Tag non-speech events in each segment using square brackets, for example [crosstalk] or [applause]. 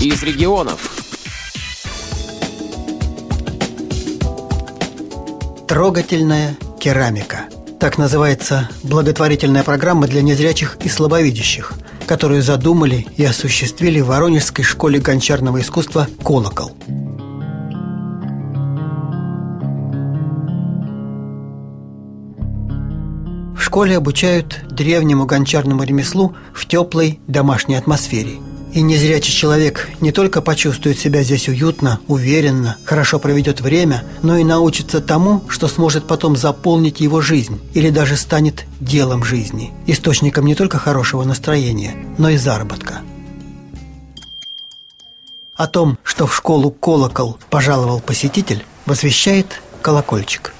из регионов. Трогательная керамика. Так называется благотворительная программа для незрячих и слабовидящих, которую задумали и осуществили в Воронежской школе гончарного искусства «Колокол». В школе обучают древнему гончарному ремеслу в теплой домашней атмосфере. И незрячий человек не только почувствует себя здесь уютно, уверенно, хорошо проведет время, но и научится тому, что сможет потом заполнить его жизнь или даже станет делом жизни, источником не только хорошего настроения, но и заработка. О том, что в школу «Колокол» пожаловал посетитель, возвещает колокольчик.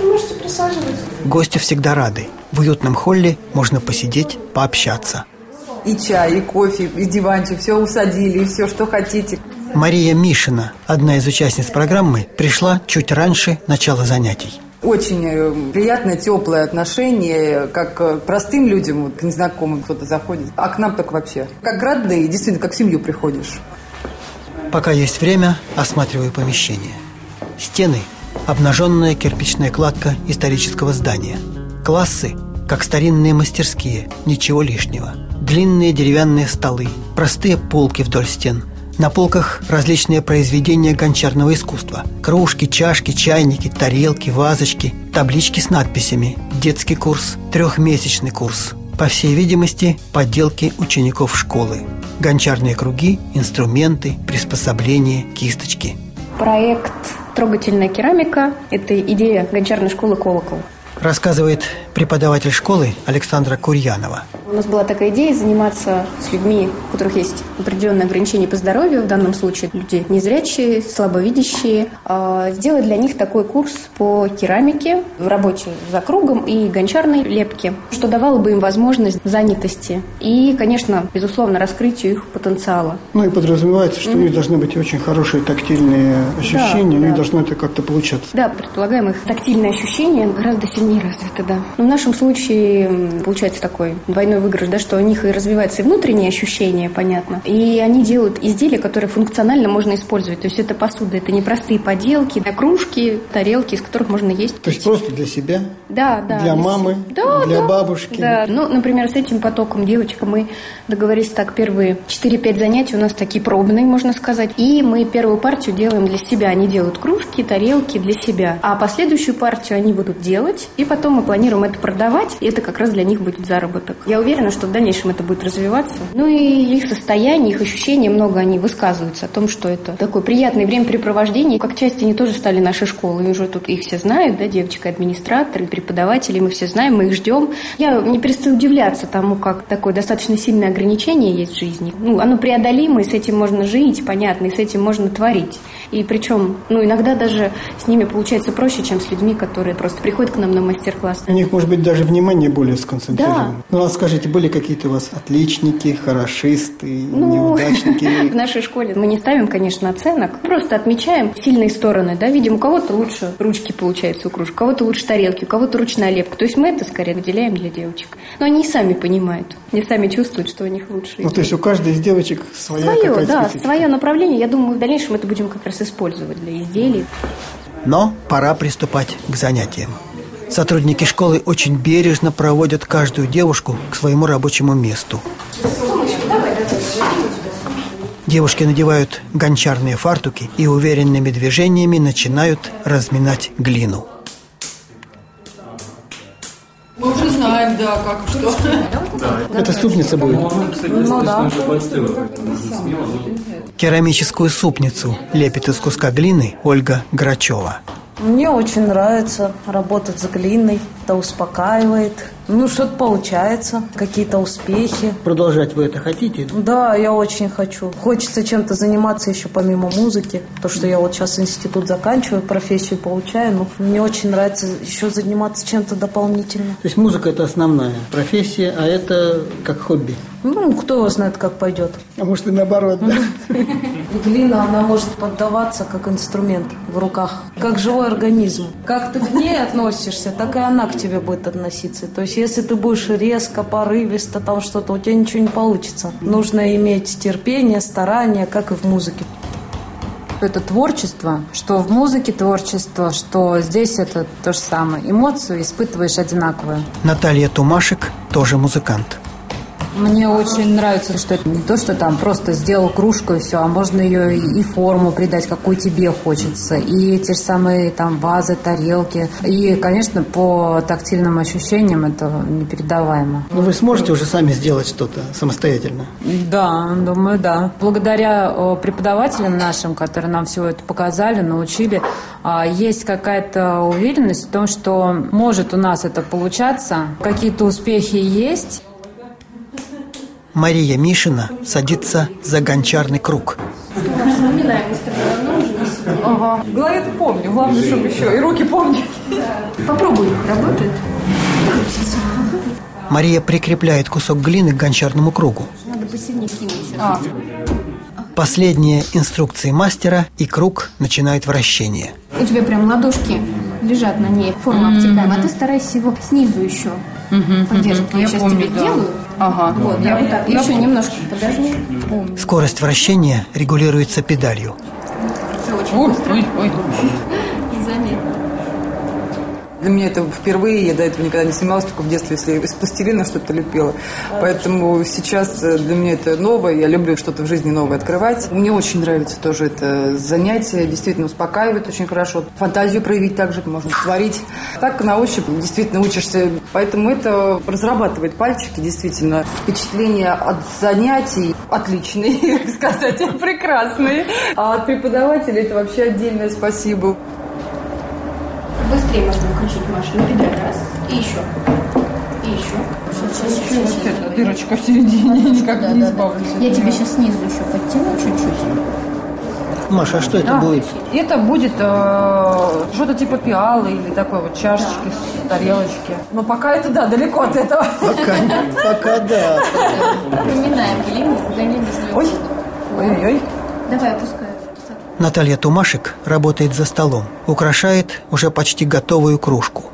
Можете присаживаться. Гости всегда рады. В уютном холле можно посидеть, пообщаться. И чай, и кофе, и диванчик, все усадили, и все, что хотите. Мария Мишина, одна из участниц программы, пришла чуть раньше начала занятий. Очень э, приятное, теплое отношение, как к простым людям, к незнакомым кто-то заходит, а к нам так вообще. Как родные, действительно, как в семью приходишь. Пока есть время, осматриваю помещение. Стены – обнаженная кирпичная кладка исторического здания. Классы – как старинные мастерские, ничего лишнего. Длинные деревянные столы, простые полки вдоль стен. На полках различные произведения гончарного искусства. Кружки, чашки, чайники, тарелки, вазочки, таблички с надписями. Детский курс, трехмесячный курс. По всей видимости, подделки учеников школы. Гончарные круги, инструменты, приспособления, кисточки. Проект «Трогательная керамика» – это идея гончарной школы «Колокол». Рассказывает преподаватель школы Александра Курьянова. У нас была такая идея заниматься с людьми, у которых есть определенные ограничения по здоровью, в данном случае люди незрячие, слабовидящие, а сделать для них такой курс по керамике, в работе за кругом и гончарной лепке, что давало бы им возможность занятости и, конечно, безусловно, раскрытию их потенциала. Ну и подразумевается, что у них должны быть очень хорошие тактильные ощущения, у них да. должно это как-то получаться. Да, предполагаем, их тактильные ощущения гораздо сильнее развиты, да. Но в нашем случае получается такой двойной выигрыш, да, что у них и развиваются и внутренние ощущения, понятно, и они делают изделия, которые функционально можно использовать. То есть это посуда, это не простые поделки, а кружки, тарелки, из которых можно есть. То есть просто для себя, Да, да. для мамы, Да, для да. бабушки. Да. Ну, например, с этим потоком девочек мы договорились так, первые 4-5 занятий у нас такие пробные, можно сказать. И мы первую партию делаем для себя. Они делают кружки, тарелки для себя. А последующую партию они будут делать, и потом мы планируем это продавать, и это как раз для них будет заработок. Я уверена, что в дальнейшем это будет развиваться. Ну и их состояние, их ощущения много они высказываются о том, что это такое приятное времяпрепровождение. Как часть они тоже стали нашей школой, и уже тут их все знают, да, девочка-администраторы, преподаватели, мы все знаем, мы их ждем. Я не перестаю удивляться тому, как такое достаточно сильное ограничение есть в жизни. Ну, оно преодолимо, и с этим можно жить, понятно, и с этим можно творить. И причем, ну, иногда даже с ними получается проще, чем с людьми, которые просто приходят к нам на мастер-класс. У них, может быть, даже внимание более сконцентрировано. Да. Ну, а скажите, были какие-то у вас отличники, хорошисты, Ну, неудачники? [laughs] в нашей школе мы не ставим, конечно, оценок, просто отмечаем сильные стороны, да, видим, у кого-то лучше ручки получается у кружек, у кого-то лучше тарелки, у кого-то ручная лепка. То есть мы это скорее выделяем для девочек. Но они и сами понимают, они сами чувствуют, что у них лучше. Ну, то есть у каждой из девочек своя Свое, какая-то да, специфика. свое направление. Я думаю, в дальнейшем это будем как раз использовать для изделий. Но пора приступать к занятиям. Сотрудники школы очень бережно проводят каждую девушку к своему рабочему месту. Девушки надевают гончарные фартуки и уверенными движениями начинают разминать глину. Мы уже знаем, да, как что. Это супница будет. Ну да. Керамическую супницу лепит из куска глины Ольга Грачева. Мне очень нравится работать с глиной. Это успокаивает. Ну, что-то получается, какие-то успехи. Продолжать вы это хотите? Да, я очень хочу. Хочется чем-то заниматься еще помимо музыки. То, что я вот сейчас институт заканчиваю, профессию получаю. Но мне очень нравится еще заниматься чем-то дополнительно. То есть музыка – это основная профессия, а это как хобби. Ну, кто его знает, как пойдет. А может и наоборот, да? Глина, она может поддаваться как инструмент в руках, как живой организм. Как ты к ней относишься, так и она к к тебе будет относиться. То есть, если ты будешь резко, порывисто, там что-то, у тебя ничего не получится. Нужно иметь терпение, старание, как и в музыке это творчество, что в музыке творчество, что здесь это то же самое. Эмоцию испытываешь одинаковые. Наталья Тумашек тоже музыкант. Мне очень нравится, что это не то, что там просто сделал кружку и все, а можно ее и форму придать, какую тебе хочется. И те же самые там вазы, тарелки. И, конечно, по тактильным ощущениям это непередаваемо. Но ну, вы сможете уже сами сделать что-то самостоятельно? Да, думаю, да. Благодаря преподавателям нашим, которые нам все это показали, научили, а, есть какая-то уверенность в том, что может у нас это получаться. Какие-то успехи есть. Мария Мишина садится за гончарный круг. Ага. В голове-то помню. Главное, чтобы еще и руки помню. Попробуй. Работает? Мария прикрепляет кусок глины к гончарному кругу. Надо посильнее кинуть. А. Последние инструкции мастера, и круг начинает вращение. У тебя прям ладошки лежат на ней, форма mm-hmm. обтекаемая, а ты старайся его снизу еще Mm-hmm. Я, я сейчас помню, тебе да. сделаю. Ага. Вот, я вот так. Я еще немножко подожди. Скорость вращения регулируется педалью. Все очень ой, быстро. Ой, ой. Для меня это впервые, я до этого никогда не снималась, только в детстве, если из пластилина что-то лепила. Поэтому сейчас э, для меня это новое, я люблю что-то в жизни новое открывать. Мне очень нравится тоже это занятие, действительно успокаивает очень хорошо. Фантазию проявить также можно творить. Так на ощупь действительно учишься. Поэтому это разрабатывает пальчики, действительно. Впечатления от занятий отличные, [laughs] сказать, прекрасные. А от преподавателя это вообще отдельное спасибо. Быстрее можно включить Маша. На педаль раз. И еще. И еще. Сейчас, сейчас, сейчас, сейчас. Это дырочка в середине, никак да, не да, избавлюсь. Да. Я тебе сейчас снизу еще подтяну чуть-чуть. Маша, а что это будет? Это будет э, что-то типа пиалы или такой вот чашечки, да. тарелочки. Но пока это, да, далеко от этого. Пока, пока [laughs] да. Напоминаем не Ой, ой-ой. Давай, опускай. Наталья Тумашек работает за столом, украшает уже почти готовую кружку.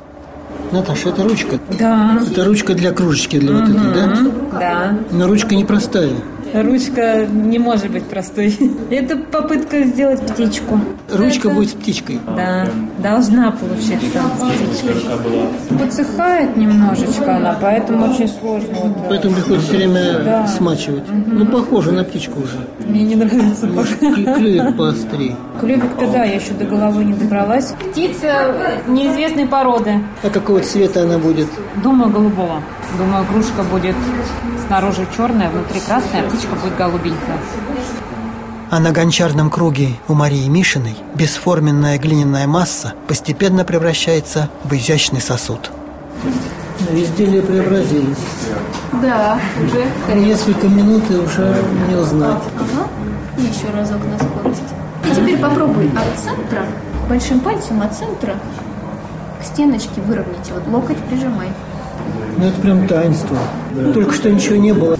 Наташа, это ручка? Да. Это ручка для кружечки, для угу. вот этой, да? Да. Но ручка непростая. Ручка не может быть простой. [laughs] Это попытка сделать птичку. Ручка Это... будет с птичкой? Да, должна получиться с птичкой. Подсыхает немножечко она, поэтому очень сложно. Вот, поэтому приходится все время да. смачивать. Угу. Ну, похоже на птичку уже. Мне не нравится. Клювик поострее. Клювик-то да, я еще до головы не добралась. Птица неизвестной породы. А какого цвета она будет? Думаю, голубого. Думаю, кружка будет снаружи черная, внутри красная, а птичка будет голубенькая. А на гончарном круге у Марии Мишиной бесформенная глиняная масса постепенно превращается в изящный сосуд. Изделие преобразились. Да, уже. Несколько минут и уже не узнать. Ага. И еще разок на скорость. И теперь попробуй от центра, большим пальцем от центра к стеночке выровнять. Вот локоть прижимай. Ну, это прям таинство. Да. Только что ничего не было.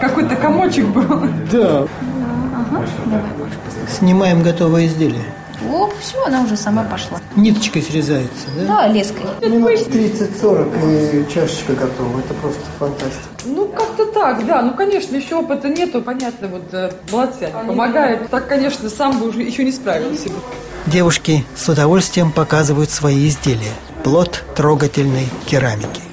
Какой-то комочек был. Да. Ага. Давай, Снимаем готовое изделие. О, все, она уже сама пошла. Ниточкой срезается, да? Да, леской. Минут 30-40 и чашечка готова. Это просто фантастика. Ну, как-то так, да. Ну, конечно, еще опыта нету, понятно, вот э, молодцы, помогают. Так, конечно, сам бы уже еще не справился. Девушки с удовольствием показывают свои изделия. Плод трогательной керамики.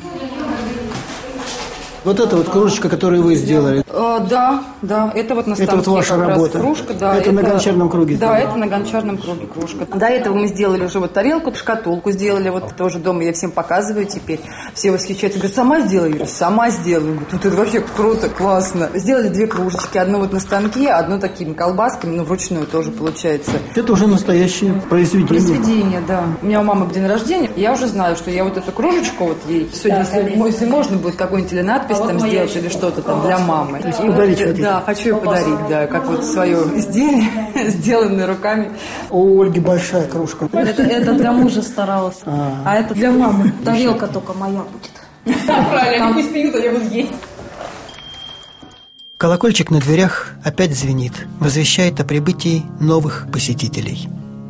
Вот это вот кружечка, которую вы сделали. А, да, да, это вот на Это вот ваша работа. кружка, да. Это, это на гончарном круге. Да, это на гончарном круге кружка. До этого мы сделали уже вот тарелку, шкатулку сделали, вот тоже дома я всем показываю теперь. Все восхищаются, говорят, сама? Я говорю, сама сделала. Говорю, тут это вообще круто, классно. Сделали две кружечки, одну вот на станке, одну такими колбасками, ну вручную тоже получается. Это уже настоящее произведение. Произведение, да. У меня у мамы день рождения, я уже знаю, что я вот эту кружечку вот ей сегодня, да, если, если можно будет какой-нибудь или надпись надпись там сделать или что-то там для мамы. То есть подарить хотите? Да, хочу ее подарить, да, как вот свое изделие, [laughs] сделанное руками. У Ольги большая кружка. Это, это для мужа старалась, а, а это для мамы. Тарелка только моя будет. Правильно, пусть пьют, а я буду есть. Колокольчик на дверях опять звенит, возвещает о прибытии новых посетителей.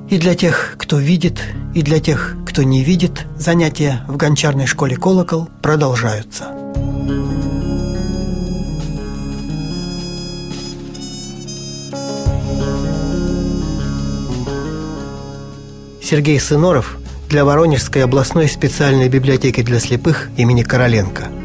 И для тех, кто видит, и для тех, кто не видит, занятия в гончарной школе «Колокол» продолжаются. Сергей Сыноров для Воронежской областной специальной библиотеки для слепых имени Короленко –